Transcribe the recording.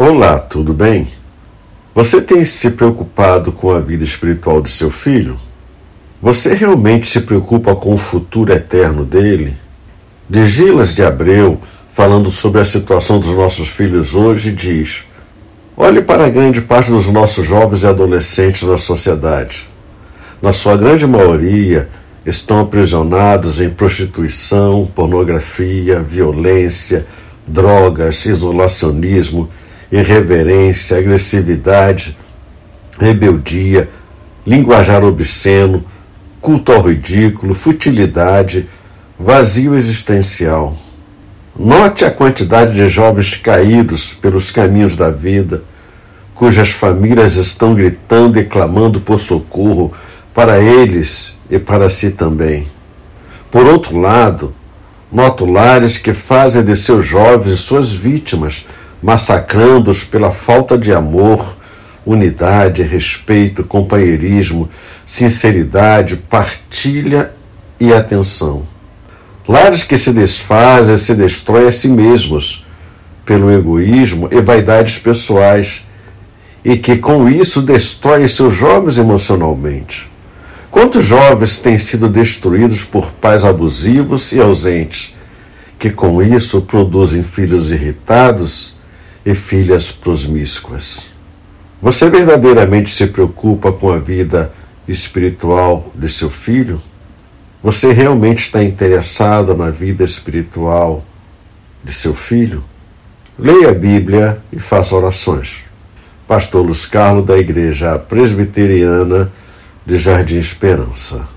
Olá, tudo bem? Você tem se preocupado com a vida espiritual de seu filho? Você realmente se preocupa com o futuro eterno dele? De Gilas de Abreu, falando sobre a situação dos nossos filhos hoje, diz: Olhe para a grande parte dos nossos jovens e adolescentes na sociedade. Na sua grande maioria, estão aprisionados em prostituição, pornografia, violência, drogas, isolacionismo irreverência, agressividade, rebeldia, linguajar obsceno, culto ao ridículo, futilidade, vazio existencial. Note a quantidade de jovens caídos pelos caminhos da vida, cujas famílias estão gritando e clamando por socorro para eles e para si também. Por outro lado, noto lares que fazem de seus jovens suas vítimas massacrando-os pela falta de amor, unidade, respeito, companheirismo, sinceridade, partilha e atenção. Lares que se desfazem, se destroem a si mesmos pelo egoísmo e vaidades pessoais e que com isso destroem seus jovens emocionalmente. Quantos jovens têm sido destruídos por pais abusivos e ausentes, que com isso produzem filhos irritados e filhas prosmíscuas. Você verdadeiramente se preocupa com a vida espiritual de seu filho? Você realmente está interessado na vida espiritual de seu filho? Leia a Bíblia e faça orações. Pastor Luz Carlos, da Igreja Presbiteriana de Jardim Esperança.